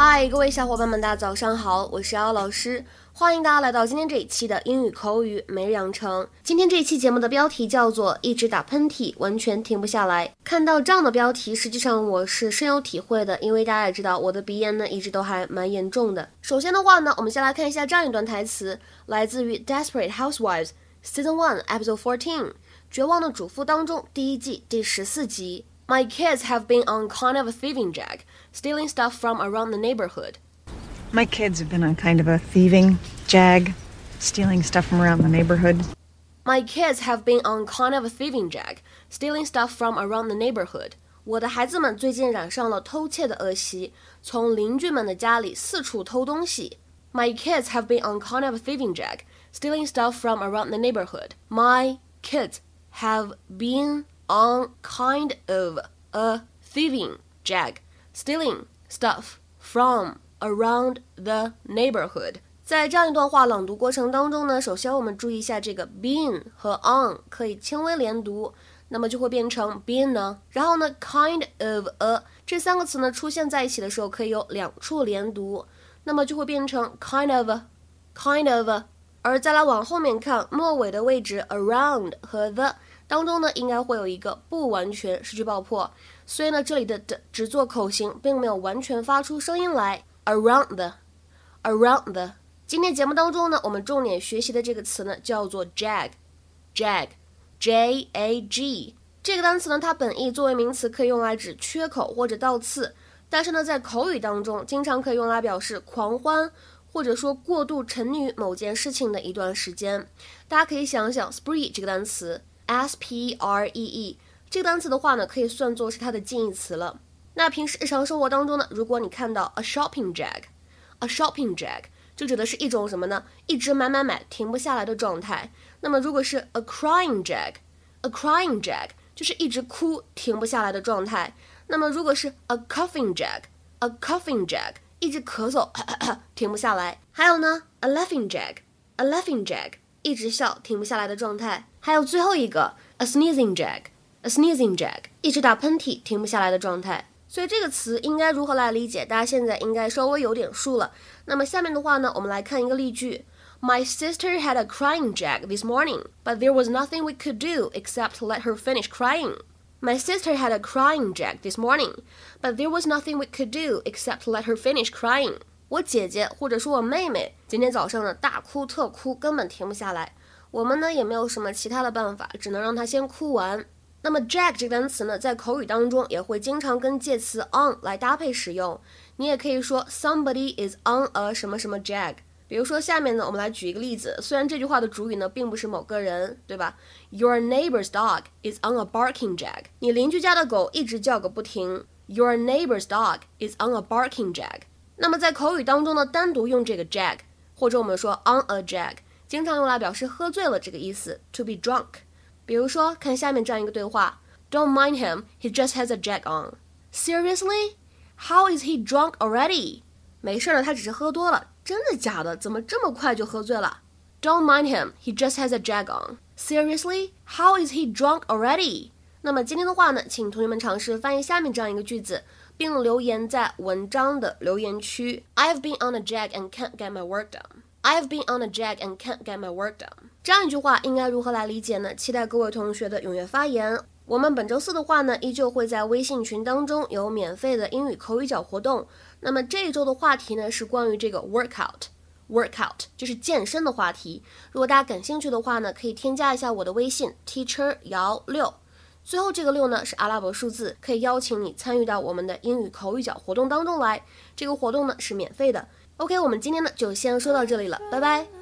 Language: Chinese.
嗨，各位小伙伴们，大家早上好，我是瑶老师，欢迎大家来到今天这一期的英语口语每日养成。今天这一期节目的标题叫做“一直打喷嚏，完全停不下来”。看到这样的标题，实际上我是深有体会的，因为大家也知道我的鼻炎呢一直都还蛮严重的。首先的话呢，我们先来看一下这样一段台词，来自于《Desperate Housewives》Season One Episode Fourteen，《绝望的主妇》当中第一季第十四集。My kids have been on kind of a thieving jag, stealing stuff from around the neighborhood. My kids have been on kind of a thieving jag, stealing stuff from around the neighborhood. My kids have been on kind of a thieving jag, stealing stuff from around the neighborhood. 我的孩子们最近染上了偷窃的恶习，从邻居们的家里四处偷东西。My kids have been on kind of a thieving jag, stealing stuff from around the neighborhood. My kids have been on kind of a thieving jag, stealing stuff from around the neighborhood。在这样一段话朗读过程当中呢，首先我们注意一下这个 been 和 on 可以轻微连读，那么就会变成 been 呢。然后呢，kind of a 这三个词呢出现在一起的时候可以有两处连读，那么就会变成 kind of，kind of。而再来往后面看，末尾的位置 around 和 the。 当中呢，应该会有一个不完全失去爆破，所以呢，这里的的只做口型，并没有完全发出声音来。Around the，around the。今天节目当中呢，我们重点学习的这个词呢，叫做 jag，jag，j a g。这个单词呢，它本意作为名词可以用来指缺口或者倒刺，但是呢，在口语当中，经常可以用来表示狂欢，或者说过度沉溺于某件事情的一段时间。大家可以想想 spree 这个单词。S P R E E 这个单词的话呢，可以算作是它的近义词了。那平时日常生活当中呢，如果你看到 a shopping jag，a shopping jag 就指的是一种什么呢？一直买买买，停不下来的状态。那么如果是 a crying jag，a crying jag 就是一直哭，停不下来的状态。那么如果是 a coughing jag，a coughing jag 一直咳嗽，停不下来。还有呢，a laughing jag，a laughing jag 一直笑，停不下来的状态。还有最后一个 a sneezing jag，a sneezing jag，一直打喷嚏停不下来的状态。所以这个词应该如何来理解？大家现在应该稍微有点数了。那么下面的话呢，我们来看一个例句：My sister had a crying jag this morning, but there was nothing we could do except let her finish crying. My sister had a crying jag this morning, but there was nothing we could do except let her finish crying. 我姐姐或者说我妹妹今天早上呢大哭特哭，根本停不下来。我们呢也没有什么其他的办法，只能让她先哭完。那么 jag 这个单词呢，在口语当中也会经常跟介词 on 来搭配使用。你也可以说 somebody is on a 什么什么 jag。比如说下面呢，我们来举一个例子。虽然这句话的主语呢并不是某个人，对吧？Your neighbor's dog is on a barking jag。你邻居家的狗一直叫个不停。Your neighbor's dog is on a barking jag。那么在口语当中呢，单独用这个 jag，或者我们说 on a jag。经常用来表示喝醉了这个意思，to be drunk。比如说，看下面这样一个对话：Don't mind him, he just has a jag on. Seriously? How is he drunk already? 没事的，他只是喝多了。真的假的？怎么这么快就喝醉了？Don't mind him, he just has a jag on. Seriously? How is he drunk already? 那么今天的话呢，请同学们尝试翻译下面这样一个句子，并留言在文章的留言区。I've been on a jag and can't get my work done. I've been on a jag and can't get my work done。这样一句话应该如何来理解呢？期待各位同学的踊跃发言。我们本周四的话呢，依旧会在微信群当中有免费的英语口语角活动。那么这一周的话题呢是关于这个 workout，workout 就是健身的话题。如果大家感兴趣的话呢，可以添加一下我的微信 teacher 姚六，最后这个六呢是阿拉伯数字，可以邀请你参与到我们的英语口语角活动当中来。这个活动呢是免费的。OK，我们今天呢就先说到这里了，拜拜。